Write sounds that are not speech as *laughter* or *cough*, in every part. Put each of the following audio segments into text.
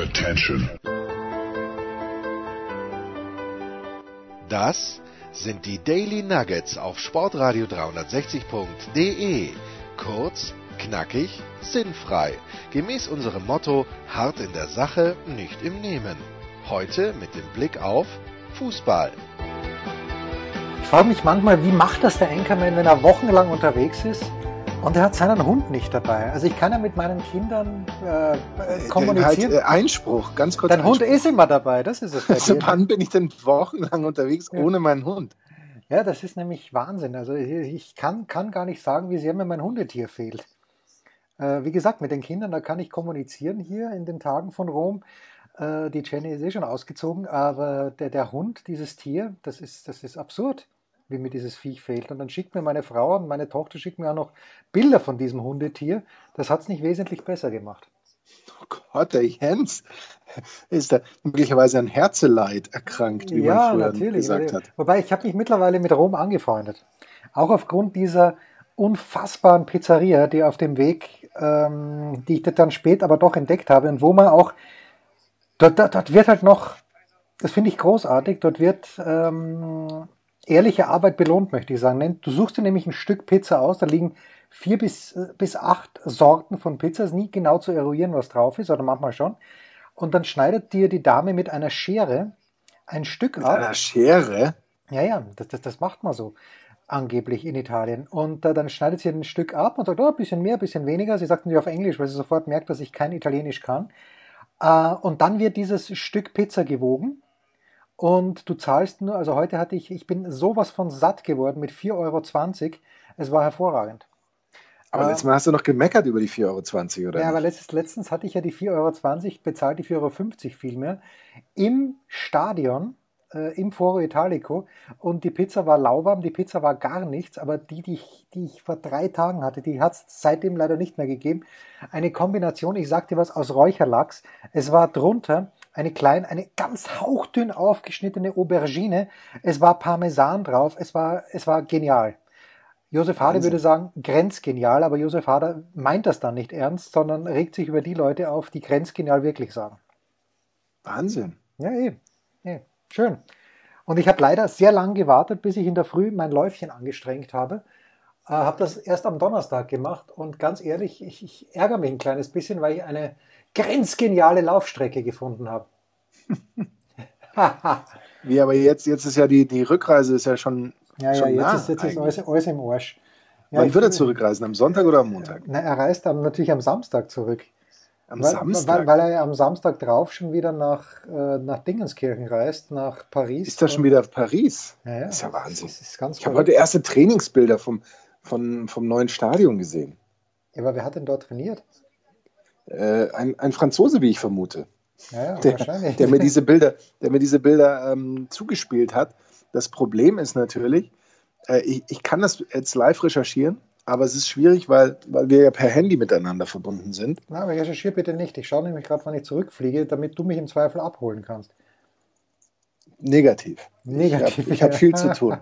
Attention. Das sind die Daily Nuggets auf Sportradio 360.de. Kurz, knackig, sinnfrei. Gemäß unserem Motto: hart in der Sache, nicht im Nehmen. Heute mit dem Blick auf Fußball. Ich frage mich manchmal, wie macht das der Anchorman, wenn er wochenlang unterwegs ist und er hat seinen Hund nicht dabei? Also ich kann ja mit meinen Kindern äh, äh, kommunizieren. Halt, äh, Einspruch, ganz kurz. Dein Hund Einspruch. ist immer dabei, das ist es. Also wann bin ich denn wochenlang unterwegs Ja. ohne meinen Hund? Ja, das ist nämlich Wahnsinn. Also ich ich kann, kann gar nicht sagen, wie sehr mir mein Hundetier fehlt. Äh, wie gesagt, mit den Kindern, da kann ich kommunizieren hier in den Tagen von Rom. Äh, die Jenny ist eh schon ausgezogen, aber der, der Hund, dieses Tier, das ist, das ist absurd, wie mir dieses Viech fehlt. Und dann schickt mir meine Frau und meine Tochter schickt mir auch noch Bilder von diesem Hundetier. Das hat es nicht wesentlich besser gemacht. Oh Gott, der Jens ist da möglicherweise an Herzeleid erkrankt, wie ja, man früher natürlich. gesagt hat. Wobei ich habe mich mittlerweile mit Rom angefreundet. Auch aufgrund dieser unfassbaren Pizzeria, die auf dem Weg, ähm, die ich dann spät aber doch entdeckt habe und wo man auch, dort, dort, dort wird halt noch, das finde ich großartig, dort wird ähm, ehrliche Arbeit belohnt, möchte ich sagen. Du suchst dir nämlich ein Stück Pizza aus, da liegen vier bis, bis acht Sorten von Pizza, ist nie genau zu eruieren, was drauf ist, oder manchmal schon. Und dann schneidet dir die Dame mit einer Schere ein Stück Mit ab. einer Schere? Ja, ja, das, das, das macht man so angeblich in Italien. Und äh, dann schneidet sie ein Stück ab und sagt, oh, ein bisschen mehr, ein bisschen weniger. Sie sagt natürlich auf Englisch, weil sie sofort merkt, dass ich kein Italienisch kann. Äh, und dann wird dieses Stück Pizza gewogen. Und du zahlst nur, also heute hatte ich, ich bin sowas von satt geworden mit 4,20 Euro. Es war hervorragend. Aber Äh, letztes Mal hast du noch gemeckert über die 4,20 Euro, oder? Ja, aber nicht? letztens, letztens hatte ich ja die 4,20 Euro, bezahlt die 4,50 Euro vielmehr, im Stadion, äh, im Foro Italico und die Pizza war lauwarm, die Pizza war gar nichts, aber die, die ich, die ich vor drei Tagen hatte, die hat es seitdem leider nicht mehr gegeben. Eine Kombination, ich sag dir was, aus Räucherlachs. Es war drunter eine kleine, eine ganz hauchdünn aufgeschnittene Aubergine. Es war Parmesan drauf. Es war, es war genial. Josef Hader würde sagen, grenzgenial, aber Josef Hader meint das dann nicht ernst, sondern regt sich über die Leute auf, die grenzgenial wirklich sagen. Wahnsinn. Ja, eh. eh. Schön. Und ich habe leider sehr lang gewartet, bis ich in der Früh mein Läufchen angestrengt habe. Äh, habe das erst am Donnerstag gemacht und ganz ehrlich, ich, ich ärgere mich ein kleines bisschen, weil ich eine grenzgeniale Laufstrecke gefunden habe. *laughs* Wie aber jetzt, jetzt ist ja die, die Rückreise ist ja schon, ja, ja, schon jetzt nah ist, jetzt ist alles, alles im Arsch. Ja, Wann wird er zurückreisen? Am Sonntag oder am Montag? Na, er reist am, natürlich am Samstag zurück. Am weil, Samstag? Weil, weil er ja am Samstag drauf schon wieder nach, äh, nach Dingenskirchen reist, nach Paris. ist das schon wieder Paris? Ja, ja. Das ist ja Wahnsinn. Das ist ganz Ich habe heute erste Trainingsbilder vom, vom, vom neuen Stadion gesehen. Ja, aber wer hat denn dort trainiert? Äh, ein, ein Franzose, wie ich vermute, Ja, der, der mir diese Bilder, der mir diese Bilder ähm, zugespielt hat. Das Problem ist natürlich, äh, ich, ich kann das jetzt live recherchieren, aber es ist schwierig, weil, weil wir ja per Handy miteinander verbunden sind. Na, aber recherchier bitte nicht. Ich schaue nämlich gerade, wann ich zurückfliege, damit du mich im Zweifel abholen kannst. Negativ. Negativ. Ich habe hab viel zu tun.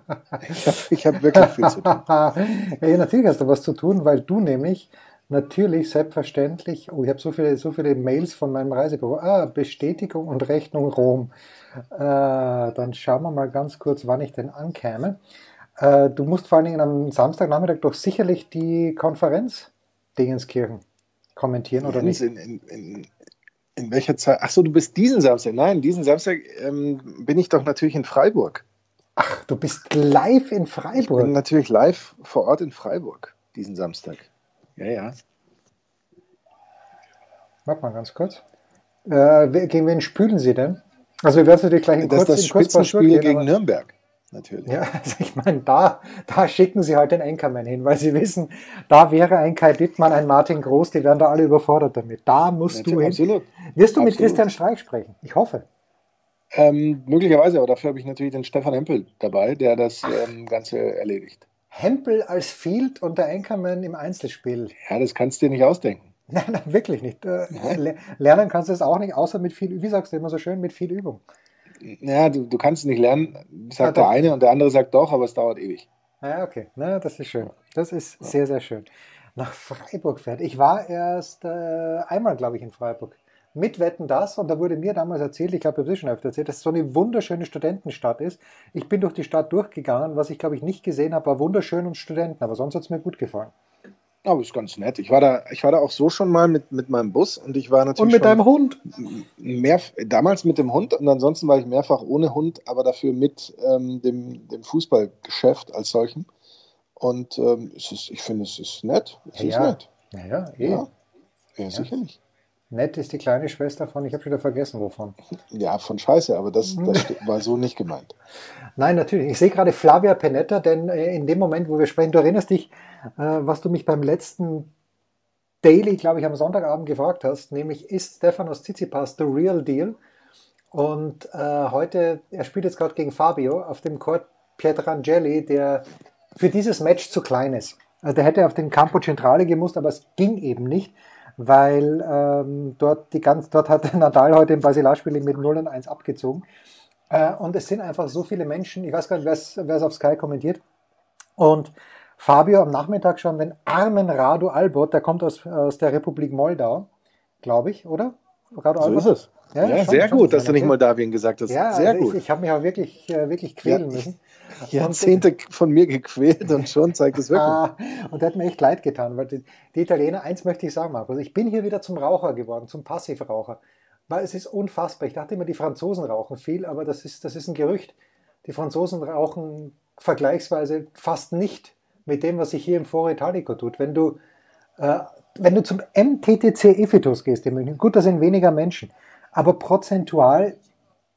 Ich habe hab wirklich viel zu tun. *laughs* ja, natürlich hast du was zu tun, weil du nämlich natürlich selbstverständlich, oh, ich habe so viele, so viele Mails von meinem Reisebüro. Ah, Bestätigung und Rechnung Rom. Äh, dann schauen wir mal ganz kurz, wann ich denn ankäme. Äh, du musst vor allen Dingen am Samstagnachmittag doch sicherlich die Konferenz Dingenskirchen kommentieren, oder nicht? In, in, in, in welcher Zeit? Achso, du bist diesen Samstag. Nein, diesen Samstag ähm, bin ich doch natürlich in Freiburg. Ach, du bist live in Ich bin Freiburg. natürlich live vor Ort in Freiburg diesen Samstag. Ja, ja. Warte mal ganz kurz. Äh, gegen wen spülen Sie denn? Also wir werden natürlich gleich in Das ist kurz, das in Spitzenspiel durchgehen, gegen Nürnberg. Natürlich. Ja, *laughs* also ich meine, da, da schicken sie halt den Anchorman hin, weil sie wissen, da wäre ein Kai Dittmann, ein Martin Groß, die wären da alle überfordert damit. Da musst du hin. Absolut. Wirst du mit Absolut. Christian Streich sprechen? Ich hoffe. Ähm, möglicherweise, aber dafür habe ich natürlich den Stefan Hempel dabei, der das ähm, Ganze erledigt. Hempel als Field und der Anchorman im Einzelspiel. Ja, das kannst du dir nicht ausdenken. *laughs* Nein, nein, wirklich nicht. Äh, le- Lernen kannst du es auch nicht, außer mit viel, wie sagst du immer so schön, mit viel Übung. Ja, du, du kannst es nicht lernen, sagt Ja, der eine und der andere sagt doch, aber es dauert ewig. Ja, okay. Na, das ist schön. Das ist sehr, sehr schön. Nach Freiburg fährt. Ich war erst äh, einmal, glaube ich, in Freiburg. Mit Wetten das und da wurde mir damals erzählt, ich glaube, ich habe es schon öfter erzählt, dass es so eine wunderschöne Studentenstadt ist. Ich bin durch die Stadt durchgegangen, was ich glaube ich nicht gesehen habe, war wunderschön und Studenten, aber sonst hat es mir gut gefallen. Aber ist ganz nett. Ich war da, ich war da auch so schon mal mit, mit meinem Bus und ich war natürlich. Und mit deinem Hund? Mehr, damals mit dem Hund und ansonsten war ich mehrfach ohne Hund, aber dafür mit ähm, dem, dem Fußballgeschäft als solchen. Und ähm, es ist, ich finde, es ist nett. Es ja, ist nett. Ja, ja, eh. ja. ja sicherlich. Nett ist die kleine Schwester von, ich habe schon wieder vergessen, wovon. Ja, von Scheiße, aber das, *laughs* das war so nicht gemeint. Nein, natürlich. Ich sehe gerade Flavia Penetta, denn äh, in dem Moment, wo wir sprechen, du erinnerst dich, äh, was du mich beim letzten Daily, glaube ich, am Sonntagabend gefragt hast, nämlich ist Stefanos Tsitsipas the real deal? Und äh, heute, er spielt jetzt gerade gegen Fabio auf dem Court Pietrangeli, der für dieses Match zu klein ist. Also der hätte auf den Campo Centrale gemusst, aber es ging eben nicht weil ähm, dort die ganz, dort hat *laughs* Nadal heute im Basilarspiel mit 0 und 1 abgezogen. Äh, und es sind einfach so viele Menschen, ich weiß gar nicht, wer es auf Sky kommentiert. Und Fabio am Nachmittag schon den armen Radu Albot, der kommt aus, aus der Republik Moldau, glaube ich, oder? Radu so ist es. Ja, ja schon, sehr schon, gut, dass du nicht Moldawien gesagt hast. Ja, sehr also gut. Ich, ich habe mich auch wirklich, äh, wirklich quälen ja, müssen. *laughs* Jahrzehnte *laughs* von mir gequält und schon zeigt es wirklich. Ah, und der hat mir echt leid getan, weil die, die, Italiener, eins möchte ich sagen, Markus, ich bin hier wieder zum Raucher geworden, zum Passivraucher. Weil es ist unfassbar. Ich dachte immer, die Franzosen rauchen viel, aber das ist, das ist ein Gerücht. Die Franzosen rauchen vergleichsweise fast nicht mit dem, was sich hier im Foro Italico tut. Wenn du, äh, wenn du zum MTTC Efitus gehst in München, gut, da sind weniger Menschen, aber prozentual,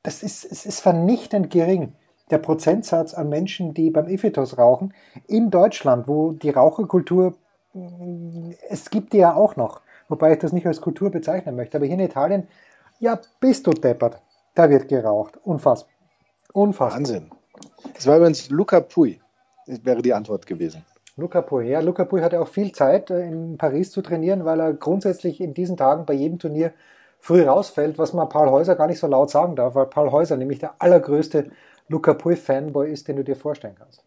das ist, es ist vernichtend gering der Prozentsatz an Menschen, die beim Ephitos rauchen, in Deutschland, wo die Raucherkultur, es gibt die ja auch noch, wobei ich das nicht als Kultur bezeichnen möchte, aber hier in Italien, ja, bist du deppert, da wird geraucht. Unfassbar. Unfassbar. Wahnsinn. Das war übrigens Luca Pui, wäre die Antwort gewesen. Luca Pui, ja, Luca Pui hatte auch viel Zeit äh, in Paris zu trainieren, weil er grundsätzlich in diesen Tagen bei jedem Turnier früh rausfällt, was man Paul Häuser gar nicht so laut sagen darf, weil Paul Häuser nämlich der allergrößte Luca Pui Fanboy ist, den du dir vorstellen kannst.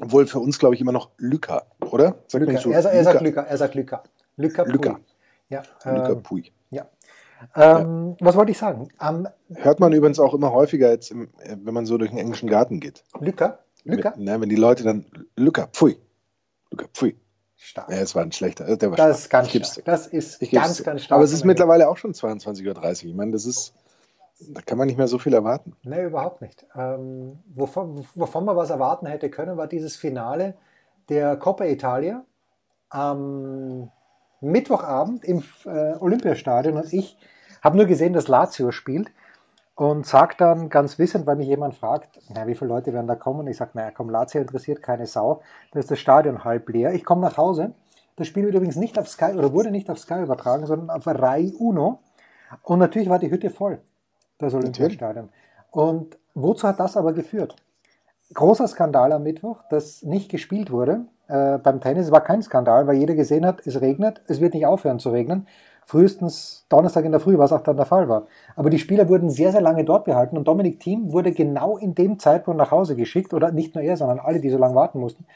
Obwohl für uns, glaube ich, immer noch Luca, oder? Sag Luca. So, er, er, sagt Luca, er sagt Luca. Luca, Luca. Pui. Ja, Luca ähm, Pui. Ja. Ähm, ja. Was wollte ich sagen? Um, Hört man übrigens auch immer häufiger, jetzt im, wenn man so durch den englischen Garten geht. Luca? Luca? Wenn, ne, wenn die Leute dann Luca, Pui. Luca, Pui. Stark. Ja, es war ein schlechter. Der war das ist ganz stark. Das ist ganz, ganz stark. Aber es ist mittlerweile auch schon 22.30 Uhr. Ich meine, das ist da kann man nicht mehr so viel erwarten. Nee, überhaupt nicht. Ähm, wovon, wovon man was erwarten hätte können, war dieses Finale der Coppa Italia am Mittwochabend im äh, Olympiastadion und ich habe nur gesehen, dass Lazio spielt und sage dann ganz wissend, weil mich jemand fragt, na, wie viele Leute werden da kommen? Und ich sage, naja, komm, Lazio interessiert keine Sau, da ist das Stadion halb leer. Ich komme nach Hause. Das Spiel wird übrigens nicht auf Sky oder wurde nicht auf Sky übertragen, sondern auf Rai Uno. Und natürlich war die Hütte voll das Olympiastadion. Und wozu hat das aber geführt? Großer Skandal am Mittwoch, dass nicht gespielt wurde. Äh, beim Tennis war kein Skandal, weil jeder gesehen hat, es regnet, es wird nicht aufhören zu regnen. Frühestens Donnerstag in der Früh, was auch dann der Fall war. Aber die Spieler wurden sehr, sehr lange dort behalten und Dominik Thiem wurde genau in dem Zeitpunkt nach Hause geschickt, oder nicht nur er, sondern alle, die so lange warten mussten,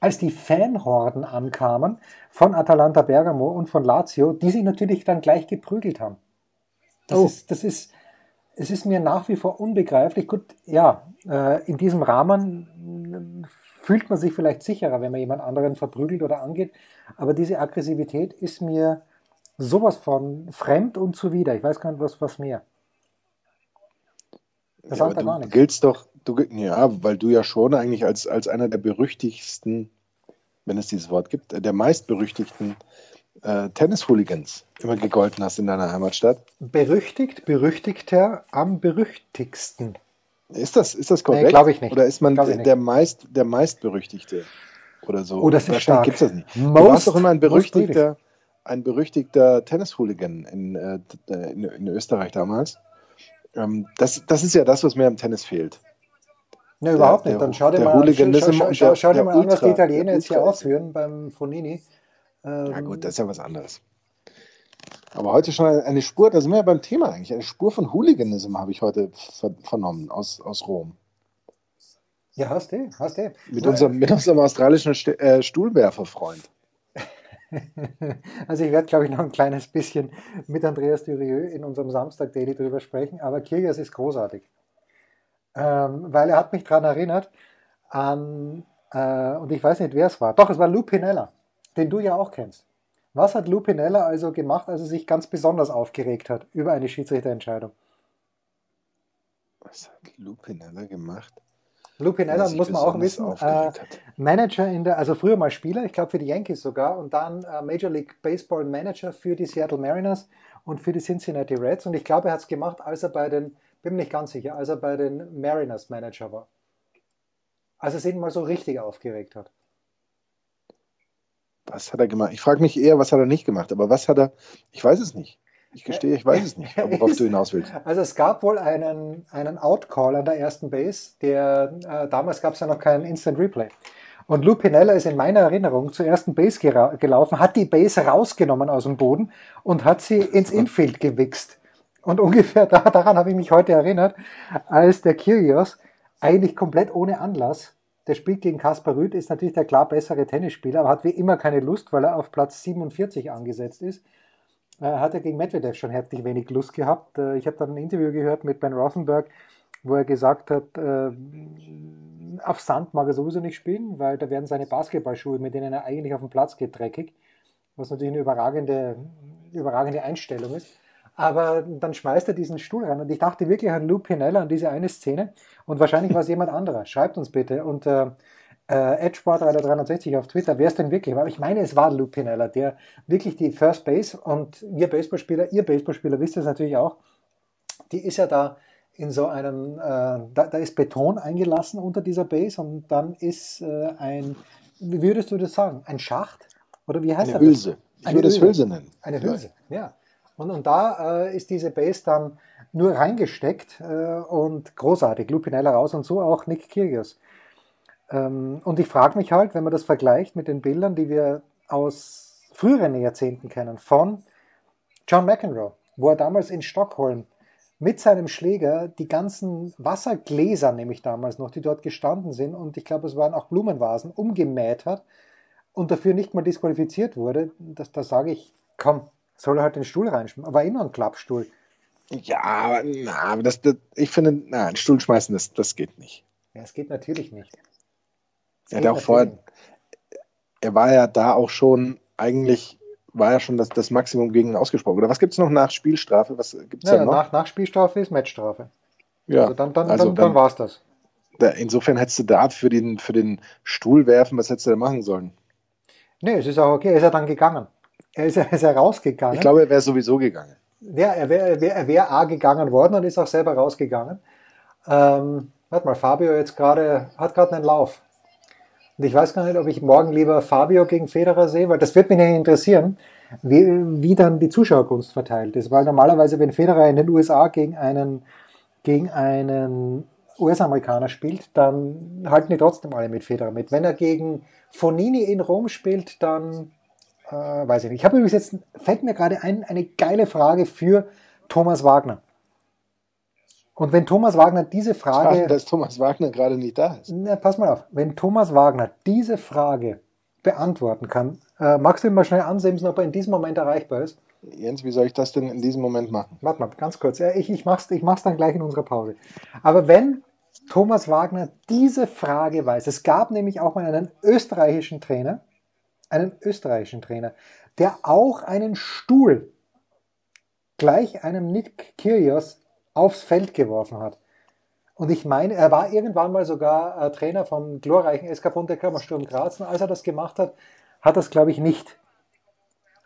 als die Fanhorden ankamen von Atalanta Bergamo und von Lazio, die sich natürlich dann gleich geprügelt haben. Das, oh. ist, das ist, es ist mir nach wie vor unbegreiflich. Gut, ja, äh, in diesem Rahmen fühlt man sich vielleicht sicherer, wenn man jemand anderen verprügelt oder angeht. Aber diese Aggressivität ist mir sowas von fremd und zuwider. Ich weiß gar nicht, was, was mehr. Das ja, sagt gar nicht. Giltst doch, du, ja, weil du ja schon eigentlich als, als einer der berüchtigsten, wenn es dieses Wort gibt, der meistberüchtigten äh, Tennis-Hooligans immer gegolten hast in deiner Heimatstadt. Berüchtigt, berüchtigter, am berüchtigsten. Ist das, ist das korrekt? Nee, glaube ich nicht. Oder ist man der, der, meist, der meistberüchtigte oder so? Oh, das ist stark. Gibt's das nicht. Most, du warst doch immer ein berüchtigter, ein berüchtigter Tennis-Hooligan in, äh, in, in, Österreich damals. Ähm, das, das ist ja das, was mir am Tennis fehlt. Ne, überhaupt der, nicht. Dann schau dir mal, an, schau, schau, schau, schau dir mal an, was die Italiener jetzt hier aufführen beim Fonini. Ähm, ja gut, das ist ja was anderes. Aber heute schon eine Spur, da sind wir ja beim Thema eigentlich, eine Spur von Hooliganism habe ich heute ver vernommen aus, aus Rom. Ja, hast du, hast du. Mit, unserem, mit unserem australischen St äh, Stuhlwerferfreund. Also ich werde, glaube ich, noch ein kleines bisschen mit Andreas Dürieu in unserem Samstag Daily drüber sprechen, aber Kyrgios ist großartig. Ähm, weil er hat mich daran erinnert an, äh, und ich weiß nicht, wer es war. Doch, es war Lou Pinella, den du ja auch kennst. Was hat Lou Pinella also gemacht, als er sich ganz besonders aufgeregt hat über eine Schiedsrichterentscheidung? Was hat Lou Pinella gemacht? Lou Pinella muss man auch wissen, äh, Manager in der, also früher mal Spieler, ich glaube für die Yankees sogar, und dann äh, Major League Baseball Manager für die Seattle Mariners und für die Cincinnati Reds. Und ich glaube, er hat es gemacht, als er bei den, bin mir nicht ganz sicher, als er bei den Mariners Manager war. Als er sich mal so richtig aufgeregt hat. Was hat er gemacht? Ich frage mich eher, was hat er nicht gemacht, aber was hat er, ich weiß es nicht. Ich gestehe, ich weiß es nicht, worauf du hinaus willst. *laughs* Also es gab wohl einen, einen Outcall an der ersten Base, der äh, damals gab es ja noch keinen Instant Replay. Und Lou Pinella ist in meiner Erinnerung zur ersten Base gelaufen, hat die Base rausgenommen aus dem Boden und hat sie ins Infield gewichst. Und ungefähr da, daran habe ich mich heute erinnert, als der Kyrgios eigentlich komplett ohne Anlass, der spielt gegen Kaspar Rüth, ist natürlich der klar bessere Tennisspieler, aber hat wie immer keine Lust, weil er auf Platz 47 angesetzt ist hat er gegen Medvedev schon herzlich wenig Lust gehabt. Äh, ich habe dann ein Interview gehört mit Ben Rothenberg, wo er gesagt hat, äh, auf Sand mag er sowieso nicht spielen, weil da werden seine Basketballschuhe, mit denen er eigentlich auf den Platz geht, dreckig, was natürlich eine überragende, überragende Einstellung ist. Aber dann schmeißt er diesen Stuhl rein und ich dachte wirklich an Lou Pinella, an diese eine Szene und wahrscheinlich war es jemand anderer. Schreibt uns bitte und äh, äh, Edgesportreiter360 auf Twitter, wer es denn wirklich war. Ich meine, es war Lou Pinella, der wirklich die First Base und ihr Baseballspieler, ihr Baseballspieler wisst es natürlich auch, die ist ja da in so einem, äh, da, da, ist Beton eingelassen unter dieser Base und dann ist äh, ein, wie würdest du das sagen, ein Schacht? Oder wie heißt Eine das? Hülse. Ich Eine würde es Hülse nennen. Eine Hülse, ja. Und, und da äh, ist diese Base dann nur reingesteckt äh, und großartig. Lupinella raus und so auch Nick Kyrgios. Ähm, und ich frage mich halt, wenn man das vergleicht mit den Bildern, die wir aus früheren Jahrzehnten kennen, von John McEnroe, wo er damals in Stockholm mit seinem Schläger die ganzen Wassergläser, nämlich damals noch, die dort gestanden sind, und ich glaube, es waren auch Blumenvasen, umgemäht hat und dafür nicht mal disqualifiziert wurde, das, da sage ich, komm, soll er halt den Stuhl reinschmeißen. Aber immer ein Klappstuhl. Ja, aber, na, aber das, das, ich finde, na, einen Stuhl schmeißen, das, das geht nicht. Ja, es geht natürlich nicht. Er hat auch vorher, er war ja da auch schon, eigentlich war ja schon das, das Maximum gegen ihn ausgesprochen. Oder was gibt es noch nach Spielstrafe? Was gibt's ja, noch? Nach, nach Spielstrafe ist Matchstrafe. Ja, also dann, dann, also dann, dann, dann war es das. Da, insofern hättest du da für den, für den Stuhl werfen, was hättest du da machen sollen? Nee, es ist auch okay, er ist ja dann gegangen. Er ist ja, ist ja rausgegangen. Ich glaube, er wäre sowieso gegangen. Ja, er wäre wär, er wär A gegangen worden und ist auch selber rausgegangen. Ähm, warte mal, Fabio jetzt gerade hat gerade einen Lauf. Und ich weiß gar nicht, ob ich morgen lieber Fabio gegen Federer sehe, weil das wird mich nicht interessieren, wie, wie dann die Zuschauerkunst verteilt ist. Weil normalerweise, wenn Federer in den USA gegen einen, gegen einen US-Amerikaner spielt, dann halten die trotzdem alle mit Federer mit. Wenn er gegen Fonini in Rom spielt, dann äh, weiß ich nicht. Ich habe übrigens jetzt, fällt mir gerade ein, eine geile Frage für Thomas Wagner. Und wenn Thomas Wagner diese Frage. Schade, dass Thomas Wagner gerade nicht da ist. Na, pass mal auf, wenn Thomas Wagner diese Frage beantworten kann, äh, magst du ihn mal schnell ansimsen, ob er in diesem Moment erreichbar ist? Jens, wie soll ich das denn in diesem Moment machen? Warte mal, ganz kurz. Ja, ich, ich, mach's, ich mach's dann gleich in unserer Pause. Aber wenn Thomas Wagner diese Frage weiß, es gab nämlich auch mal einen österreichischen Trainer, einen österreichischen Trainer, der auch einen Stuhl gleich einem Nick Kyrgios aufs Feld geworfen hat. Und ich meine, er war irgendwann mal sogar äh, Trainer vom glorreichen SK Bundekammer Sturm Graz. Und als er das gemacht hat, hat er es, glaube ich, nicht,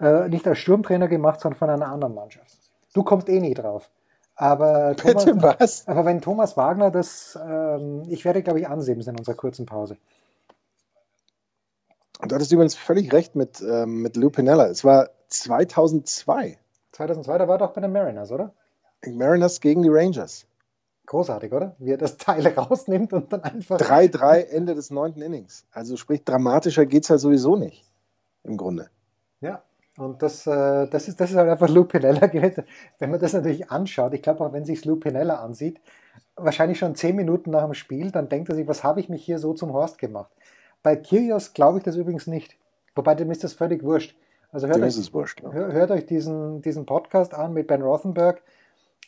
äh, nicht als Sturmtrainer gemacht, sondern von einer anderen Mannschaft. Du kommst eh nie drauf. Aber, *laughs* Thomas, was? aber wenn Thomas Wagner das, ähm, ich werde, glaube ich, ansehen in unserer kurzen Pause. Du hattest übrigens völlig recht mit, ähm, mit Lou Pinella. Es war 2002. 2002, da war doch bei den Mariners, oder? Mariners gegen die Rangers. Großartig, oder? Wie er das Teil *laughs* rausnimmt und dann einfach. 3-3 Ende des neunten Innings. Also sprich, dramatischer geht es halt sowieso nicht. Im Grunde. Ja, und das, äh, das, ist, das ist halt einfach Lou Pinella *laughs* gewesen. Wenn man das natürlich anschaut, ich glaube auch, wenn sich Lou Pinella ansieht, wahrscheinlich schon zehn Minuten nach dem Spiel, dann denkt er sich, was habe ich mich hier so zum Horst gemacht? Bei Kyrgios glaube ich das übrigens nicht. Wobei dem ist das völlig wurscht. Also hört, Dem euch, ist es wurscht. Ja. hör- hört euch diesen, diesen Podcast an mit Ben Rothenberg.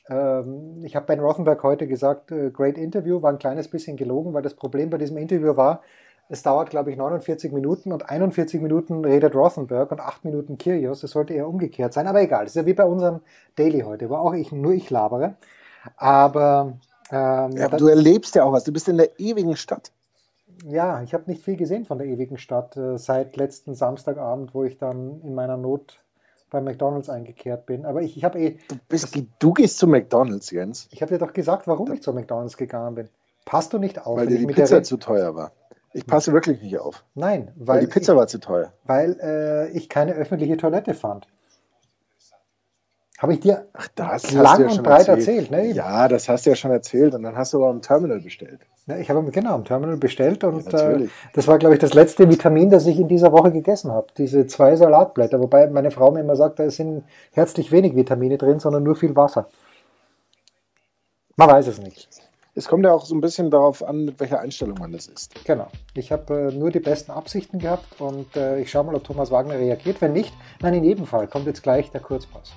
Ähm, ich habe Ben Rothenberg heute gesagt, äh, great Interview, war ein kleines bisschen gelogen, weil das Problem bei diesem Interview war, es dauert, glaube ich, 49 Minuten und 41 Minuten redet Rothenberg und 8 Minuten Kyrgios. Das sollte eher umgekehrt sein, aber egal. Das ist ja wie bei unserem Daily heute, wo auch ich, nur ich labere. Aber ähm, Ja, da- du erlebst ja auch was. Du bist in der ewigen Stadt. ja, ich habe nicht viel gesehen von der ewigen Stadt äh, seit letzten Samstagabend, wo ich dann in meiner Not bei McDonalds eingekehrt bin. Aber ich, ich habe eh, Du, bist, du gehst zu McDonalds, Jens, ich habe dir doch gesagt, warum ich zu McDonalds gegangen bin. Passt du nicht auf, weil dir ich die Pizza zu teuer war. Ich passe wirklich nicht auf. Nein, Weil weil, die Pizza war zu teuer. ich, weil äh, ich keine öffentliche Toilette fand. Habe ich dir Ach, das lang ja und breit erzählt. erzählt, ne? Ja, das hast du ja schon erzählt. Und dann hast du aber am Terminal bestellt. Ja, ich habe genau am Terminal bestellt und Ja, äh, das war, glaube ich, das letzte Vitamin, das ich in dieser Woche gegessen habe. Diese zwei Salatblätter, wobei meine Frau mir immer sagt, da sind herzlich wenig Vitamine drin, sondern nur viel Wasser. Man weiß es nicht. Es kommt ja auch so ein bisschen darauf an, mit welcher Einstellung man das isst. Genau. Ich habe äh, nur die besten Absichten gehabt und äh, ich schaue mal, ob Thomas Wagner reagiert. Wenn nicht, nein, in jedem Fall kommt jetzt gleich der Kurzpass.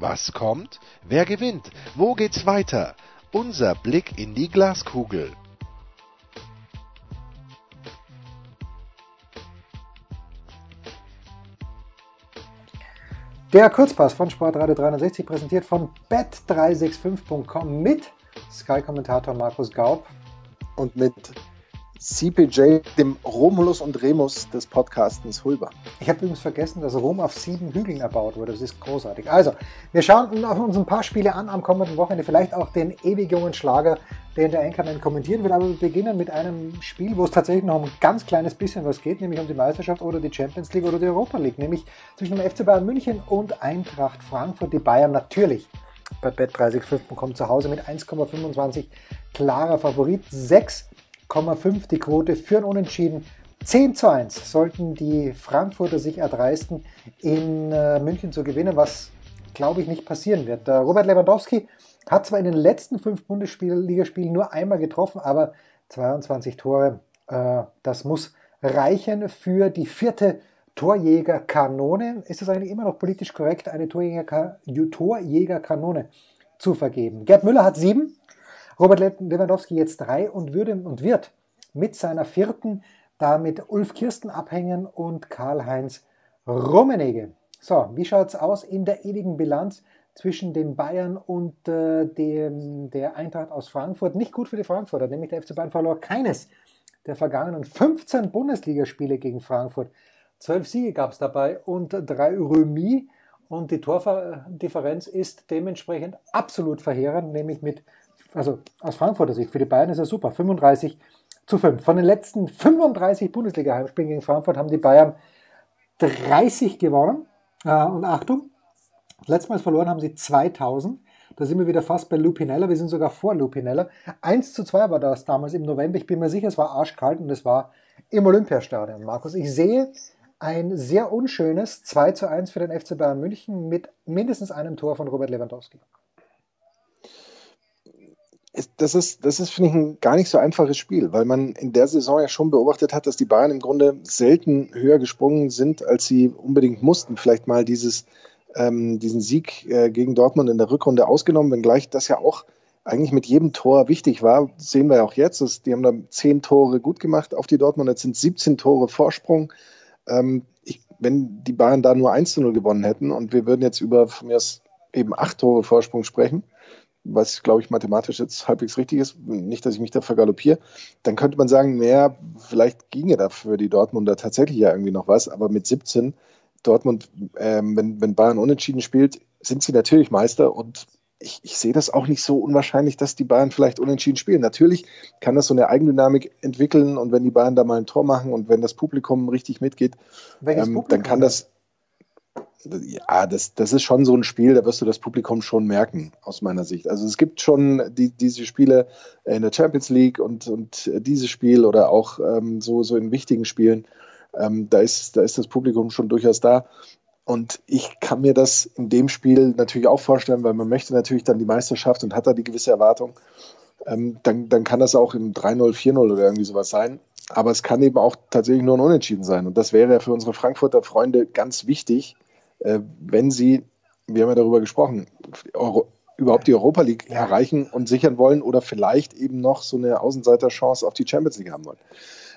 Was kommt? Wer gewinnt? Wo geht's weiter? Unser Blick in die Glaskugel. Der Kurzpass von Sportradio 360 präsentiert von bet365.com mit Sky-Kommentator Markus Gaub. Und mit CPJ, dem Romulus und Remus des Podcastens Hulber. Ich habe übrigens vergessen, dass Rom auf sieben Hügeln erbaut wurde. Das ist großartig. Also, wir schauen uns ein paar Spiele an am kommenden Wochenende. Vielleicht auch den ewig jungen Schlager, den der Anchorman kommentieren wird. Aber wir beginnen mit einem Spiel, wo es tatsächlich noch ein ganz kleines bisschen was geht, nämlich um die Meisterschaft oder die Champions League oder die Europa League. Nämlich zwischen dem FC Bayern München und Eintracht Frankfurt. Die Bayern natürlich bei Bet365 kommt zu Hause mit 1,25 klarer Favorit. 6,5 die Quote für ein Unentschieden. 10 zu 1 sollten die Frankfurter sich erdreisten, in äh, München zu gewinnen, was glaube ich nicht passieren wird. Der Robert Lewandowski hat zwar in den letzten fünf Bundesligaspielen nur einmal getroffen, aber 22 Tore, äh, das muss reichen für die vierte Torjägerkanone. Ist es eigentlich immer noch politisch korrekt, eine Torjäger Torjägerkanone zu vergeben? Gerd Müller hat sieben, Robert Lewandowski jetzt drei und würde und wird mit seiner vierten damit Ulf Kirsten abhängen und Karl-Heinz Rummenigge. So, wie schaut's aus in der ewigen Bilanz zwischen den Bayern und äh, dem, der Eintracht aus Frankfurt? Nicht gut für die Frankfurter, nämlich der FC Bayern verlor keines der vergangenen 15 Bundesligaspiele gegen Frankfurt. Zwölf Siege gab es dabei und drei Remis. Und die Tordifferenz ist dementsprechend absolut verheerend, nämlich mit, also aus Frankfurter Sicht, für die Bayern ist es super, 35 zu 5. Von den letzten 35 Bundesliga-Heimspielen gegen Frankfurt haben die Bayern 30 gewonnen. Äh, und Achtung, letztmals verloren haben sie 2000. Da sind wir wieder fast bei Lupinella. Wir sind sogar vor Lupinella. 1 zu 2 war das damals im November. Ich bin mir sicher, es war arschkalt und es war im Olympiastadion. Markus, ich sehe ein sehr unschönes 2 zu 1 für den FC Bayern München mit mindestens einem Tor von Robert Lewandowski. Das ist, das ist, finde ich, ein gar nicht so einfaches Spiel, weil man in der Saison ja schon beobachtet hat, dass die Bayern im Grunde selten höher gesprungen sind, als sie unbedingt mussten. Vielleicht mal dieses, ähm, diesen Sieg äh, gegen Dortmund in der Rückrunde ausgenommen, wenngleich das ja auch eigentlich mit jedem Tor wichtig war, sehen wir ja auch jetzt. Dass die haben da zehn Tore gut gemacht auf die Dortmund, jetzt sind 17 Tore Vorsprung. Ähm, ich, wenn die Bayern da nur 1 zu 0 gewonnen hätten und wir würden jetzt über von mir aus eben acht Tore Vorsprung sprechen, was glaube ich mathematisch jetzt halbwegs richtig ist, nicht, dass ich mich da vergaloppiere, dann könnte man sagen, naja, vielleicht ginge da für die Dortmunder tatsächlich ja irgendwie noch was, aber mit 17 Dortmund, ähm, wenn, wenn Bayern unentschieden spielt, sind sie natürlich Meister und ich, ich sehe das auch nicht so unwahrscheinlich, dass die Bayern vielleicht unentschieden spielen. Natürlich kann das so eine Eigendynamik entwickeln und wenn die Bayern da mal ein Tor machen und wenn das Publikum richtig mitgeht, ähm, dann kann das, ja, das, das ist schon so ein Spiel, da wirst du das Publikum schon merken, aus meiner Sicht. Also es gibt schon die, diese Spiele in der Champions League und, und dieses Spiel oder auch ähm, so, so in wichtigen Spielen, ähm, da, ist, da ist das Publikum schon durchaus da. Und ich kann mir das in dem Spiel natürlich auch vorstellen, weil man möchte natürlich dann die Meisterschaft und hat da die gewisse Erwartung. Ähm, dann, dann kann das auch im 3-0, 4-0 oder irgendwie sowas sein. Aber es kann eben auch tatsächlich nur ein Unentschieden sein. Und das wäre ja für unsere Frankfurter Freunde ganz wichtig, wenn sie, wir haben ja darüber gesprochen, Euro, überhaupt die Europa League ja. erreichen und sichern wollen oder vielleicht eben noch so eine Außenseiterchance auf die Champions League haben wollen.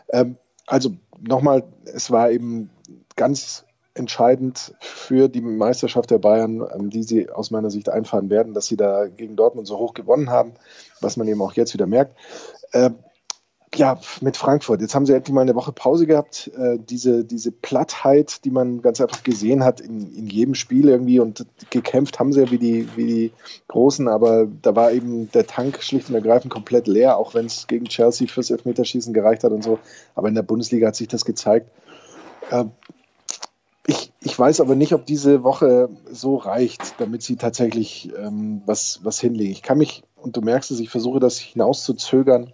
Ähm, also nochmal, es war eben ganz entscheidend für die Meisterschaft der Bayern, ähm, die sie aus meiner Sicht einfahren werden, dass sie da gegen Dortmund so hoch gewonnen haben, was man eben auch jetzt wieder merkt. Äh, ja, mit Frankfurt. Jetzt haben sie endlich mal eine Woche Pause gehabt. Äh, diese, diese Plattheit, die man ganz einfach gesehen hat in, in jedem Spiel irgendwie und gekämpft haben sie ja wie die, wie die Großen, aber da war eben der Tank schlicht und ergreifend komplett leer, auch wenn es gegen Chelsea fürs Elfmeterschießen gereicht hat und so. Aber in der Bundesliga hat sich das gezeigt. Äh, ich, ich weiß aber nicht, ob diese Woche so reicht, damit sie tatsächlich ähm, was, was hinlegen. Ich kann mich, und du merkst es, ich versuche das hinauszuzögern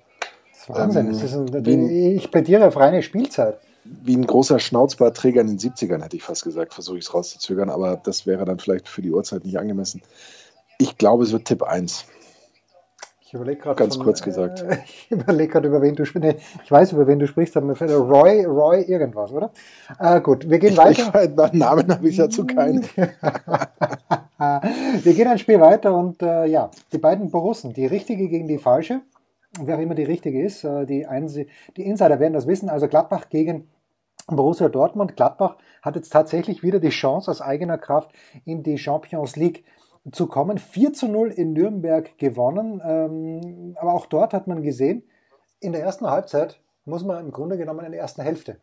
Wahnsinn. Ähm, das ein, ein, ich plädiere auf reine Spielzeit. Wie ein großer Schnauzbartträger in den 70ern, hätte ich fast gesagt, versuche ich es rauszuzögern, aber das wäre dann vielleicht für die Uhrzeit nicht angemessen. Ich glaube, es wird Tipp 1. Ich überlege gerade. Ganz von, kurz gesagt. Äh, *laughs* ich überlege gerade, über wen du sprichst. ich weiß, über wen du sprichst, aber mir fällt Roy, Roy irgendwas, oder? Äh, gut, wir gehen ich, weiter. Ich, Namen habe ich dazu keinen. *laughs* wir gehen ein Spiel weiter und äh, ja, die beiden Borussen, die richtige gegen die falsche wer immer die richtige ist. Äh, die, die Insider werden das wissen. Also Gladbach gegen Borussia Dortmund. Gladbach hat jetzt tatsächlich wieder die Chance aus eigener Kraft in die Champions League zu kommen. 4 zu 0 in Nürnberg gewonnen. Ähm, aber auch dort hat man gesehen, in der ersten Halbzeit muss man im Grunde genommen in der ersten Hälfte,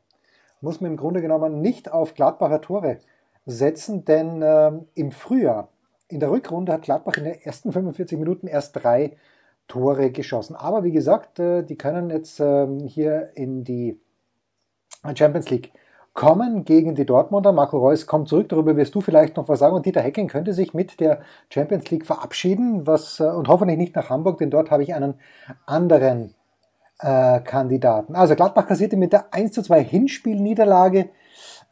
muss man im Grunde genommen nicht auf Gladbacher Tore setzen, denn ähm, im Frühjahr, in der Rückrunde hat Gladbach in den ersten 45 Minuten erst drei Tore geschossen. Aber wie gesagt, äh, die können jetzt ähm, hier in die Champions League kommen gegen die Dortmunder. Marco Reus kommt zurück, darüber wirst du vielleicht noch was sagen. Und Dieter Hecking könnte sich mit der Champions League verabschieden was, äh, und hoffentlich nicht nach Hamburg, denn dort habe ich einen anderen äh, Kandidaten. Also Gladbach kassierte mit der 1 zu 2 Hinspielniederlage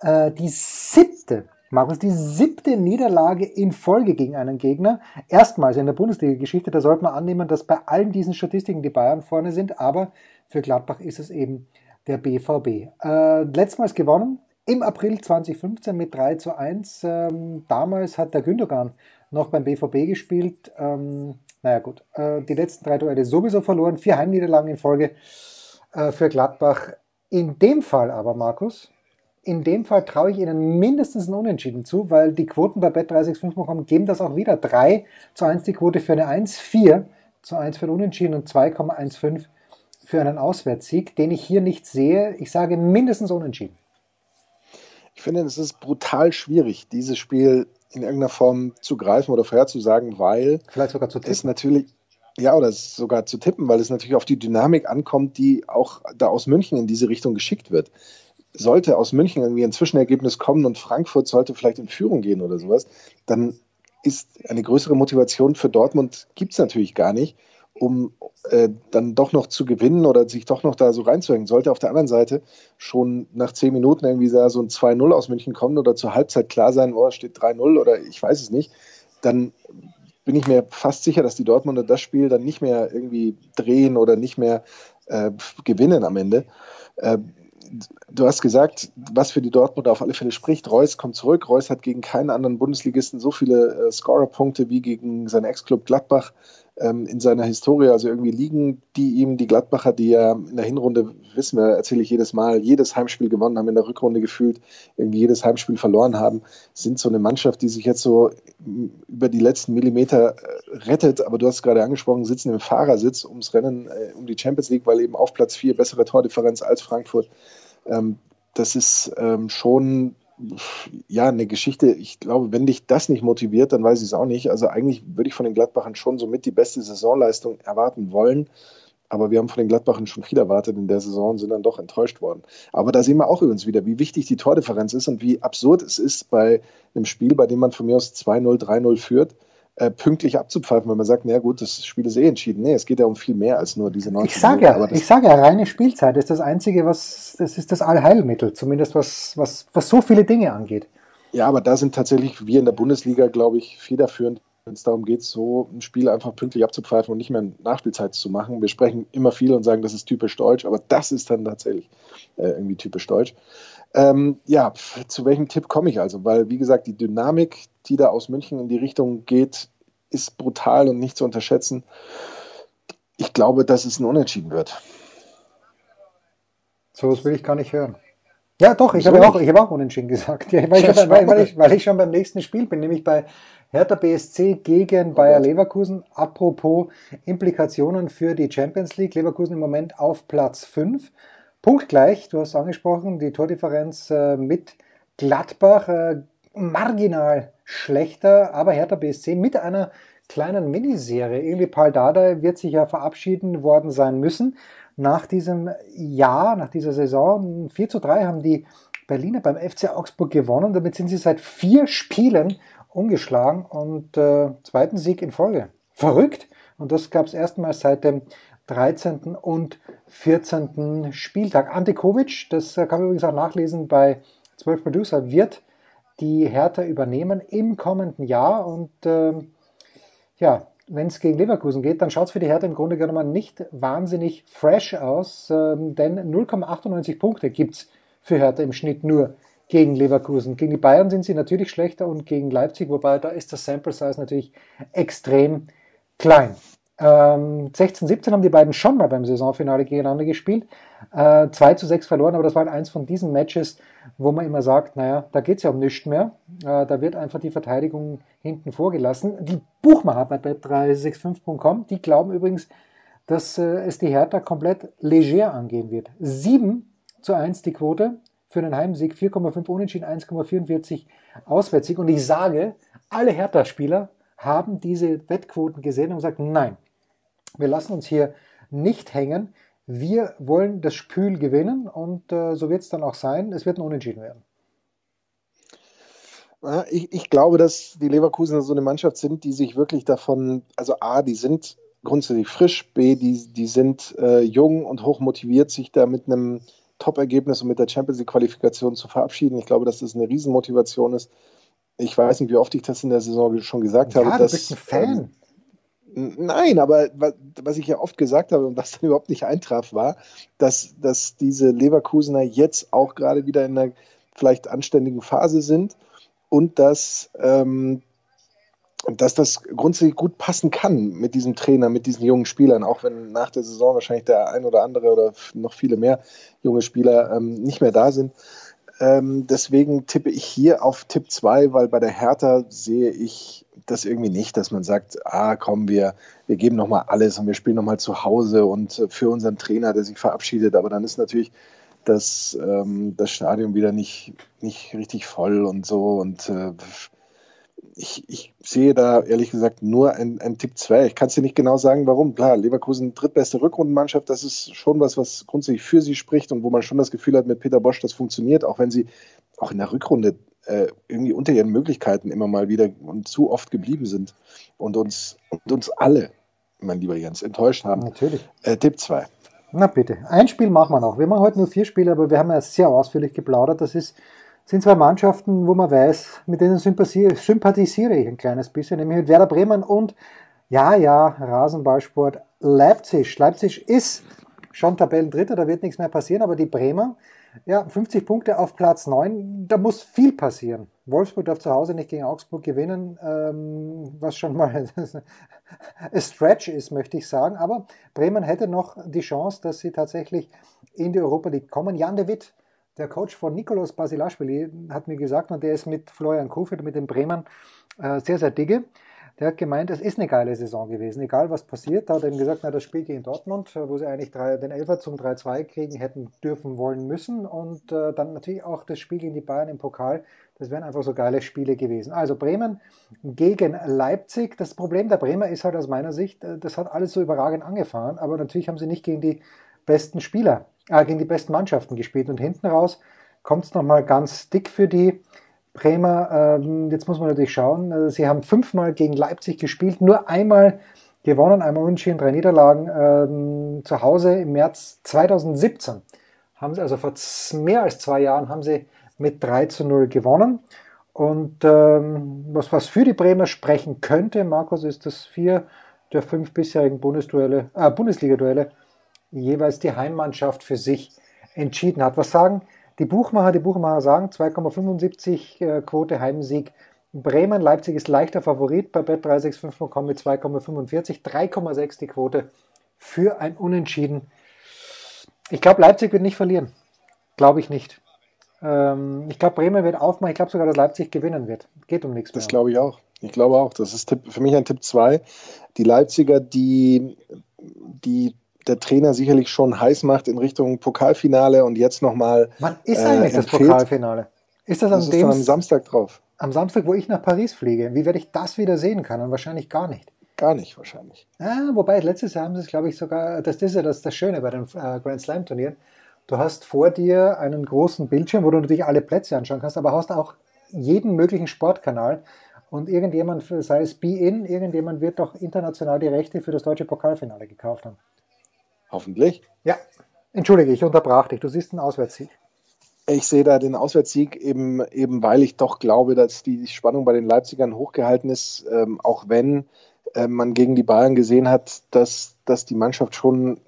äh, die siebte Markus, die siebte Niederlage in Folge gegen einen Gegner. Erstmals in der Bundesliga-Geschichte. Da sollte man annehmen, dass bei allen diesen Statistiken die Bayern vorne sind. Aber für Gladbach ist es eben der BVB. Äh, letztmals gewonnen im April 2015 mit 3 zu 1. Ähm, damals hat der Gündogan noch beim BVB gespielt. Ähm, naja gut, äh, die letzten drei Duelle sowieso verloren. Vier Heimniederlagen in Folge äh, für Gladbach. In dem Fall aber, Markus, in dem Fall traue ich Ihnen mindestens ein Unentschieden zu, weil die Quoten bei bet365.com geben das auch wieder. 3 zu 1 die Quote für eine 1, 4 zu 1 für ein Unentschieden und 2,15 für einen Auswärtssieg, den ich hier nicht sehe. Ich sage mindestens Unentschieden. Ich finde, es ist brutal schwierig, dieses Spiel in irgendeiner Form zu greifen oder vorherzusagen, weil vielleicht sogar zu tippen. es natürlich ja, oder sogar zu tippen, weil es natürlich auf die Dynamik ankommt, die auch da aus München in diese Richtung geschickt wird sollte aus München irgendwie ein Zwischenergebnis kommen und Frankfurt sollte vielleicht in Führung gehen oder sowas, dann ist eine größere Motivation für Dortmund gibt es natürlich gar nicht, um äh, dann doch noch zu gewinnen oder sich doch noch da so reinzuhängen. Sollte auf der anderen Seite schon nach zehn Minuten irgendwie so ein 2-0 aus München kommen oder zur Halbzeit klar sein, oh, steht 3-0 oder ich weiß es nicht, dann bin ich mir fast sicher, dass die Dortmunder das Spiel dann nicht mehr irgendwie drehen oder nicht mehr äh, gewinnen am Ende. Äh, du hast gesagt, was für die Dortmunder auf alle Fälle spricht. Reus kommt zurück. Reus hat gegen keinen anderen Bundesligisten so viele äh, Scorerpunkte wie gegen seinen Ex-Club Gladbach ähm, in seiner Historie. Also irgendwie liegen die ihm, die Gladbacher, die ja in der Hinrunde, wissen wir, erzähle ich jedes Mal, jedes Heimspiel gewonnen haben, in der Rückrunde gefühlt, irgendwie jedes Heimspiel verloren haben, sind so eine Mannschaft, die sich jetzt so über die letzten Millimeter äh, rettet. Aber du hast gerade angesprochen, sitzen im Fahrersitz ums Rennen äh, um die Champions League, weil eben auf Platz 4 bessere Tordifferenz als Frankfurt. Ähm, das ist ähm, schon ja, eine Geschichte, ich glaube, wenn dich das nicht motiviert, dann weiß ich es auch nicht. Also eigentlich würde ich von den Gladbachern schon somit die beste Saisonleistung erwarten wollen. Aber wir haben von den Gladbachern schon viel erwartet in der Saison und sind dann doch enttäuscht worden. Aber da sehen wir auch übrigens wieder, wie wichtig die Tordifferenz ist und wie absurd es ist bei einem Spiel, bei dem man von mir aus 2-0, 3-0 führt, äh, pünktlich abzupfeifen, wenn man sagt, na gut, das Spiel ist eh entschieden. Nee, es geht ja um viel mehr als nur diese 90 Ich sage ja, ich sage ja, reine Spielzeit ist das einzige, was, das ist das Allheilmittel, zumindest was, was, was so viele Dinge angeht. Ja, aber da sind tatsächlich wir in der Bundesliga, glaube ich, federführend, wenn es darum geht, so ein Spiel einfach pünktlich abzupfeifen und nicht mehr Nachspielzeit zu machen. Wir sprechen immer viel und sagen, das ist typisch deutsch, aber das ist dann tatsächlich äh, irgendwie typisch deutsch. Ähm, ja, zu welchem Tipp komme ich also? Weil, wie gesagt, die Dynamik, die da aus München in die Richtung geht, ist brutal und nicht zu unterschätzen. Ich glaube, dass es ein Unentschieden wird. So was will ich gar nicht hören. Ja, doch, ich habe auch, ich habe auch unentschieden *laughs* gesagt. Ja, weil, ich, *laughs* weil, weil, ich, weil ich schon beim nächsten Spiel bin, nämlich bei Hertha BSC gegen oh Bayer Leverkusen. Apropos Implikationen für die Champions League. Leverkusen im Moment auf Platz 5. Punktgleich, du hast angesprochen, die Tordifferenz äh, mit Gladbach äh, marginal schlechter, aber Hertha BSC mit einer kleinen Miniserie. Irgendwie Paul Dada wird sich ja verabschieden worden sein müssen nach diesem Jahr, nach dieser Saison. 4 zu 3 haben die Berliner beim FC Augsburg gewonnen. Damit sind sie seit vier Spielen ungeschlagen und äh, zweiten Sieg in Folge. Verrückt. Und das gab es erstmals seit dem 13. und 14. Spieltag. Ante Kovic, das kann man übrigens auch nachlesen bei 12 Producer, wird die Hertha übernehmen im kommenden Jahr. Und äh, ja, wenn es gegen Leverkusen geht, dann schaut es für die Hertha im Grunde genommen nicht wahnsinnig fresh aus, ähm, denn 0,98 Punkte gibt es für Hertha im Schnitt nur gegen Leverkusen. Gegen die Bayern sind sie natürlich schlechter und gegen Leipzig, wobei da ist das Sample Size natürlich extrem klein. Ähm, 16, 17 haben die beiden schon mal beim Saisonfinale gegeneinander gespielt. Äh, 2 zu 6 verloren, aber das war halt eins von diesen Matches, wo man immer sagt, naja, da geht es ja um nichts mehr. Äh, da wird einfach die Verteidigung hinten vorgelassen. Die Buchmacher bei bet365.com, die glauben übrigens, dass äh, es die Hertha komplett leger angehen wird. 7 zu 1 die Quote für einen Heimsieg, 4,5 Unentschieden, 1,44 Auswärtssieg. Und ich sage, alle Hertha-Spieler haben diese Wettquoten gesehen und gesagt, nein, wir lassen uns hier nicht hängen. Wir wollen das Spiel gewinnen und äh, so wird es dann auch sein. Es wird ein Unentschieden werden. Ich, ich, glaube, dass die Leverkusener so eine Mannschaft sind, die sich wirklich davon, also A, die sind grundsätzlich frisch, B, die, die sind äh, jung und hoch motiviert, sich da mit einem Top-Ergebnis und mit der Champions League-Qualifikation zu verabschieden. Ich glaube, dass das eine Riesenmotivation ist. Ich weiß nicht, wie oft ich das in der Saison schon gesagt ja, habe. Du bist ein Fan. Ähm, Nein, aber was ich ja oft gesagt habe und was dann *laughs* überhaupt nicht eintraf, war, dass, dass diese Leverkusener jetzt auch gerade wieder in einer vielleicht anständigen Phase sind und dass, ähm, dass das grundsätzlich gut passen kann mit diesem Trainer, mit diesen jungen Spielern, auch wenn nach der Saison wahrscheinlich der ein oder andere oder noch viele mehr junge Spieler ähm, nicht mehr da sind. Ähm, deswegen tippe ich hier auf Tipp 2, weil bei der Hertha sehe ich das irgendwie nicht, dass man sagt, ah komm, wir, wir geben nochmal alles und wir spielen nochmal zu Hause und für unseren Trainer, der sich verabschiedet. Aber dann ist natürlich das, ähm, das Stadion wieder nicht, nicht richtig voll und so. Und äh, ich, ich sehe da ehrlich gesagt nur ein, ein Tipp 2. Ich kann es dir nicht genau sagen, warum. Klar, Leverkusen drittbeste Rückrundenmannschaft, das ist schon was, was grundsätzlich für sie spricht und wo man schon das Gefühl hat, mit Peter Bosch, das funktioniert, auch wenn sie auch in der Rückrunde äh, irgendwie unter ihren Möglichkeiten immer mal wieder und zu oft geblieben sind und uns, und uns alle, mein lieber Jens, enttäuscht haben. Natürlich. Äh, Tipp 2. Na bitte. Ein Spiel machen wir noch. Wir machen heute nur vier Spiele, aber wir haben ja sehr ausführlich geplaudert. Das ist sind zwei Mannschaften, wo man weiß, mit denen sympathisiere ich ein kleines bisschen, nämlich mit Werder Bremen und, ja, ja, Rasenballsport Leipzig. Leipzig ist schon Tabellendritter, da wird nichts mehr passieren, aber die Bremer, ja, 50 Punkte auf Platz 9, da muss viel passieren. Wolfsburg darf zu Hause nicht gegen Augsburg gewinnen, ähm, was schon mal *laughs* ein Stretch ist, möchte ich sagen. Aber Bremen hätte noch die Chance, dass sie tatsächlich in die Europa League kommen. Jan de Witt der Coach von Nikolaus Basilashvili hat mir gesagt, und der ist mit Florian Kofeld, mit den Bremern, äh, sehr, sehr dicke. Der hat gemeint, es ist eine geile Saison gewesen, egal was passiert. Da hat er ihm gesagt, na, das Spiel gegen Dortmund, wo sie eigentlich drei, den Elfer zum 3-2 kriegen hätten dürfen wollen müssen. Und äh, dann natürlich auch das Spiel gegen die Bayern im Pokal. Das wären einfach so geile Spiele gewesen. Also Bremen gegen Leipzig. Das Problem der Bremer ist halt aus meiner Sicht, äh, das hat alles so überragend angefahren, aber natürlich haben sie nicht gegen die besten Spieler äh, gegen die besten Mannschaften gespielt. Und hinten raus kommt es nochmal ganz dick für die Bremer. Ähm, jetzt muss man natürlich schauen. Also sie haben fünfmal gegen Leipzig gespielt, nur einmal gewonnen, einmal unentschieden, drei Niederlagen ähm, zu Hause im März 2017. Haben sie also vor mehr als zwei Jahren haben sie mit 3 zu 0 gewonnen. Und ähm, was, was für die Bremer sprechen könnte, Markus, ist, dass vier der fünf bisherigen Bundesduelle, äh, Bundesliga-Duelle jeweils die Heimmannschaft für sich entschieden hat. Was sagen die Buchmacher? Die Buchmacher sagen 2,75 äh, Quote Heimsieg. Bremen, Leipzig ist leichter Favorit bei bet365.com mit 2,45, 3,6 die Quote für ein Unentschieden. Ich glaube, Leipzig wird nicht verlieren. Glaube ich nicht. Ähm, ich glaube, Bremen wird aufmachen. Ich glaube sogar, dass Leipzig gewinnen wird. Geht um nichts mehr. Das glaube ich auch. Ich glaube auch. Das ist Tipp, für mich ein Tipp 2. Die Leipziger, die, die der Trainer sicherlich schon heiß macht in Richtung Pokalfinale und jetzt nochmal. Wann ist äh, eigentlich das Pokalfinale? Ist das, das dem, ist am Samstag drauf? Am Samstag, wo ich nach Paris fliege. Wie werde ich das wieder sehen können? Wahrscheinlich gar nicht. Gar nicht, wahrscheinlich. Ah, wobei, letztes Jahr haben sie es, glaube ich, sogar, das ist ja das, das Schöne bei den äh, Grand Slam Turnieren. Du hast vor dir einen großen Bildschirm, wo du natürlich alle Plätze anschauen kannst, aber hast auch jeden möglichen Sportkanal. Und irgendjemand, sei es Be-In, irgendjemand wird doch international die Rechte für das deutsche Pokalfinale gekauft haben. Hoffentlich. Ja, entschuldige, ich unterbrach dich. Du siehst einen Auswärtssieg. Ich sehe da den Auswärtssieg eben, eben, weil ich doch glaube, dass die Spannung bei den Leipzigern hochgehalten ist, ähm, auch wenn äh, man gegen die Bayern gesehen hat, dass, dass die Mannschaft schon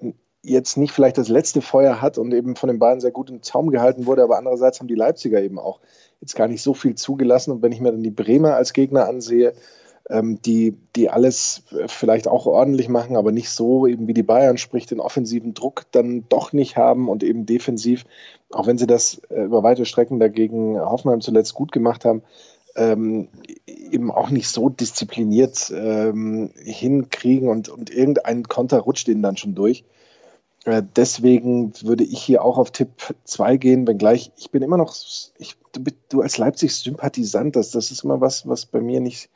jetzt nicht vielleicht das letzte Feuer hat und eben von den Bayern sehr gut im Zaum gehalten wurde, aber andererseits haben die Leipziger eben auch jetzt gar nicht so viel zugelassen. Und wenn ich mir dann die Bremer als Gegner ansehe, ähm, die, die alles vielleicht auch ordentlich machen, aber nicht so eben wie die Bayern, sprich den offensiven Druck dann doch nicht haben und eben defensiv, auch wenn sie das äh, über weite Strecken dagegen Hoffenheim zuletzt gut gemacht haben, ähm, eben auch nicht so diszipliniert ähm, hinkriegen und, und irgendein Konter rutscht ihnen dann schon durch. Äh, deswegen würde ich hier auch auf Tipp 2 gehen, wenngleich ich bin immer noch, ich, du, du als Leipzig-Sympathisant, das, das ist immer was, was bei mir nicht,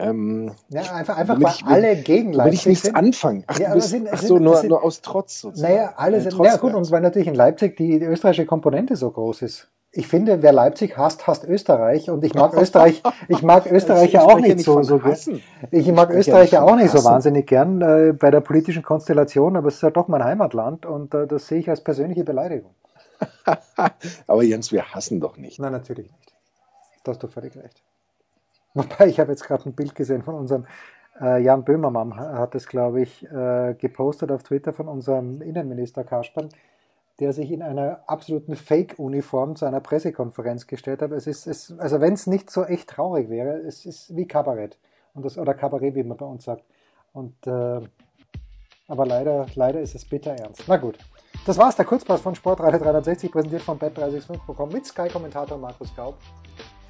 ähm, ja, einfach, einfach weil ich, alle gegen Leipzig will ich nichts sind. anfangen. Ach, ja, bist, sind, ach so, sind, nur, nur aus Trotz sozusagen. Naja, alle sind, naja gut, und weil natürlich in Leipzig die, die österreichische Komponente so groß ist ich finde, wer Leipzig hasst, hasst Österreich. Und ich mag *laughs* Österreich, ich mag Österreicher auch nicht so, so. Ich mag Österreicher auch nicht so wahnsinnig gern äh, bei der politischen Konstellation, aber es ist ja doch mein Heimatland und äh, das sehe ich als persönliche Beleidigung. *laughs* aber Jens, wir hassen doch nicht. Nein, natürlich nicht. Da hast du völlig recht. Wobei, ich habe jetzt gerade ein Bild gesehen von unserem äh, Jan Böhmermann, hat es, glaube ich, äh, gepostet auf Twitter von unserem Innenminister Kasperl der sich in einer absoluten Fake-Uniform zu einer Pressekonferenz gestellt hat. Es ist, es, also wenn es nicht so echt traurig wäre, es ist wie Kabarett. Und das, oder Kabarett, wie man bei uns sagt. Und, äh, aber leider, leider ist es bitter ernst. Na gut. Das war's, der Kurzpass von Sportradio 360, präsentiert von bet365.com mit Sky-Kommentator Markus Gaub.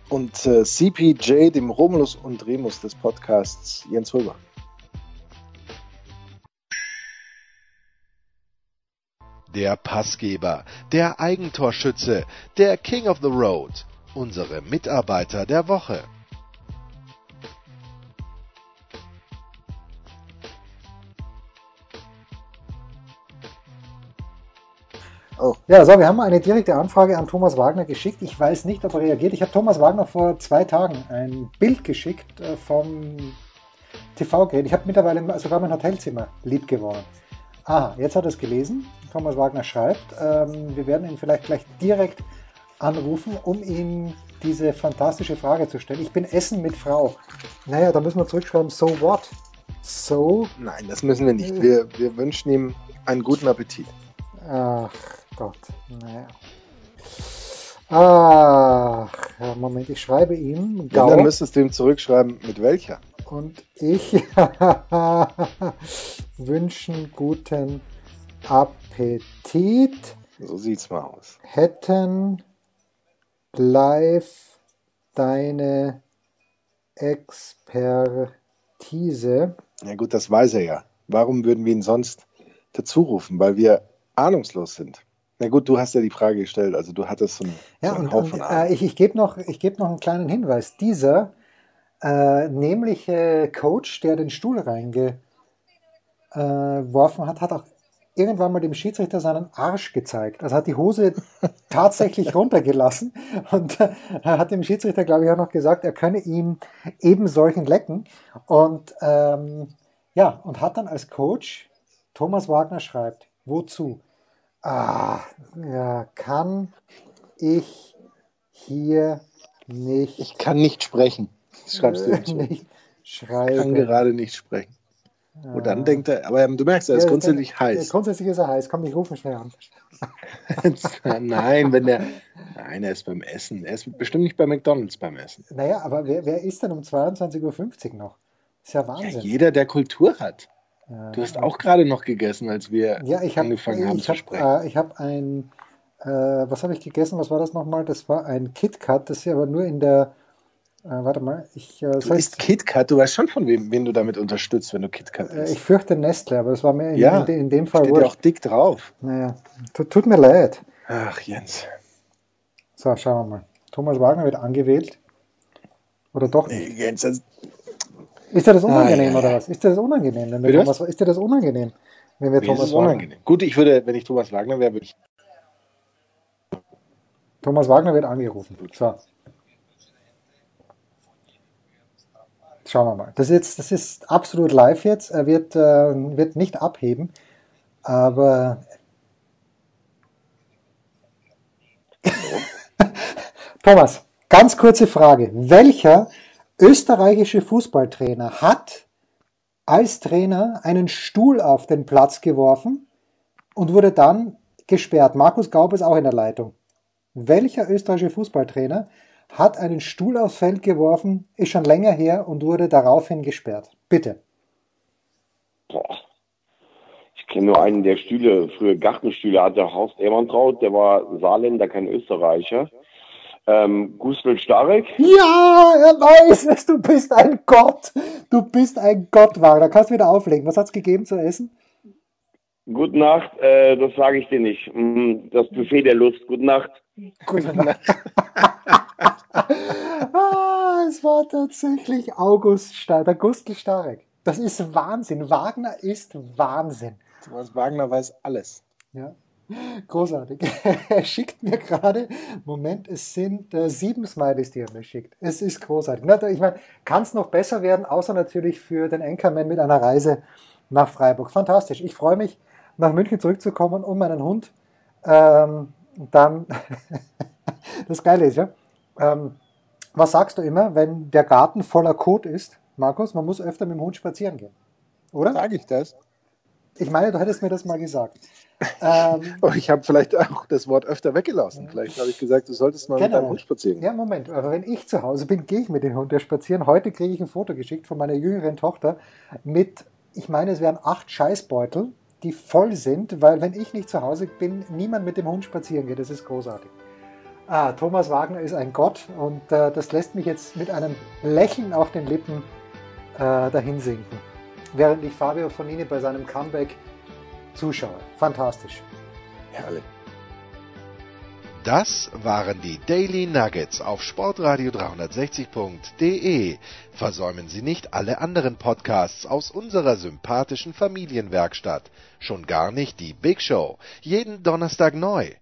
Und äh, CPJ, dem Romulus und Remus des Podcasts, Jens Röber. der Passgeber, der Eigentorschütze, der King of the Road, unsere Mitarbeiter der Woche. Oh. Ja, so, wir haben eine direkte Anfrage an Thomas Wagner geschickt. Ich weiß nicht, ob er reagiert. Ich habe Thomas Wagner vor zwei Tagen ein Bild geschickt äh, vom TV-Gerät. Ich habe mittlerweile sogar mein Hotelzimmer lieb gewonnen. Aha, jetzt hat er es gelesen. Thomas Wagner schreibt. Ähm, wir werden ihn vielleicht gleich direkt anrufen, um ihm diese fantastische Frage zu stellen. Ich bin Essen mit Frau. Naja, da müssen wir zurückschreiben, so what? So? Nein, das müssen wir nicht. Wir, wir wünschen ihm einen guten Appetit. Ach Gott, naja. Ach, Moment, ich schreibe ihm. Gau. Ja, dann müsstest du ihm zurückschreiben, mit welcher? und ich *laughs* wünschen guten Appetit. So sieht's mal aus. Hätten live deine Expertise. Ja gut, das weiß er ja. Warum würden wir ihn sonst dazu rufen? Weil wir ahnungslos sind. Na gut, du hast ja die Frage gestellt, also du hattest so einen, ja, so einen und, und, äh, ich, ich gebe noch, geb noch einen kleinen Hinweis. Dieser äh, nämlich äh, Coach, der den Stuhl reingeworfen hat, hat auch irgendwann mal dem Schiedsrichter seinen Arsch gezeigt. Also hat die Hose *laughs* tatsächlich runtergelassen und äh, hat dem Schiedsrichter, glaube ich, auch noch gesagt, er könne ihm eben solchen lecken. Und ähm, ja, und hat dann als Coach, Thomas Wagner schreibt, wozu? Ah, ja, kann ich hier nicht. Ich kann nicht sprechen. Das schreibst du nicht Ich kann gerade nicht sprechen. Und dann denkt er, aber du merkst, er ist Ja, grundsätzlich ja, heiß. Grundsätzlich ist er heiß. Komm, ich rufe schnell an. *laughs* Nein, wenn der. Nein, er ist beim Essen. Er ist bestimmt nicht bei McDonalds beim Essen. Naja, aber wer, wer ist denn um 22.50 Uhr noch? Ist ja Ja, Wahnsinn. jeder, der Kultur hat. Du hast auch gerade noch gegessen, als wir Ja, ich habe angefangen haben ich zu hab, sprechen. äh, ich hab ein, äh, was habe ich gegessen? Was war das nochmal? Das war ein KitKat, das ist aber nur in der, äh, warte mal, ich, äh, Du isst KitKat, du weißt schon, von wem, wen du damit unterstützt, wenn du KitKat äh, isst. ich fürchte Nestle, aber das war mir in, Ja, in, in dem Fall Steht ja auch dick drauf. Naja, tut, tut mir leid. Ach, Jens. So, schauen wir mal. Thomas Wagner wird angewählt. Oder doch Nee, nicht? Jens, das, Ist dir das unangenehm Ah, ja, oder was? Ist dir das unangenehm, wenn wir Bitte? Thomas, ist dir das unangenehm, wenn wir mir ist Thomas es Wagner, unangenehm. Gut, ich würde, wenn ich Thomas Wagner wäre, würde ich. Thomas Wagner wird angerufen. So. Schauen wir mal. Das ist, jetzt, das ist absolut live jetzt. Er wird, äh, wird nicht abheben. Aber. *laughs* Thomas, ganz kurze Frage. Welcher österreichische Fußballtrainer hat als Trainer einen Stuhl auf den Platz geworfen und wurde dann gesperrt? Markus Gaub ist auch in der Leitung. Welcher österreichische Fußballtrainer hat einen Stuhl aufs Feld geworfen, ist schon länger her und wurde daraufhin gesperrt? Bitte. Boah. Ich kenne nur einen, der Stühle, früher Gartenstühle hatte, Horst Ehrmantraut, der war Saarländer, kein Österreicher. Ähm, Gustl Starek, Ja, er weiß es, du bist ein Gott. Du bist ein Gott, Wagner. Kannst du wieder auflegen. Was hat's gegeben zu essen? gute Nacht, äh, das sage ich dir nicht. Mm, Das Buffet der Lust, gute Nacht. Gute Nacht. *laughs* ah, es war tatsächlich August Starek, der Gustl Starek. Das ist Wahnsinn. Wagner ist Wahnsinn. Thomas Wagner weiß alles. Ja, großartig. *laughs* Er schickt mir gerade, Moment, es sind äh, sieben Smileys, die er mir schickt. Es ist großartig. Na, Ich meine, kann es noch besser werden, außer natürlich für den Anchorman mit einer Reise nach Freiburg. Fantastisch. Ich freue mich, nach München zurückzukommen und meinen Hund ähm, dann, *laughs* das Geile ist ja, ähm, was sagst du immer, wenn der Garten voller Kot ist? Markus, man muss öfter mit dem Hund spazieren gehen. Oder? Sage ich das? Ich meine, du hättest mir das mal gesagt. Ähm, *laughs* ich habe vielleicht auch das Wort öfter weggelassen. Vielleicht habe ich gesagt, du solltest mal mit Genau. deinem Hund spazieren. Ja, Moment, aber wenn ich zu Hause bin, gehe ich mit dem Hund spazieren. Heute kriege ich ein Foto geschickt von meiner jüngeren Tochter mit, ich meine, es wären acht Scheißbeutel, die voll sind, weil wenn ich nicht zu Hause bin, niemand mit dem Hund spazieren geht. Das ist großartig. Ah, Thomas Wagner ist ein Gott und äh, das lässt mich jetzt mit einem Lächeln auf den Lippen äh, dahin sinken, während ich Fabio Fonini bei seinem Comeback zuschaue. Fantastisch. Herrlich. Das waren die Daily Nuggets auf Sportradio 360.de. Versäumen Sie nicht alle anderen Podcasts aus unserer sympathischen Familienwerkstatt. Schon gar nicht die Big Show. Jeden Donnerstag neu.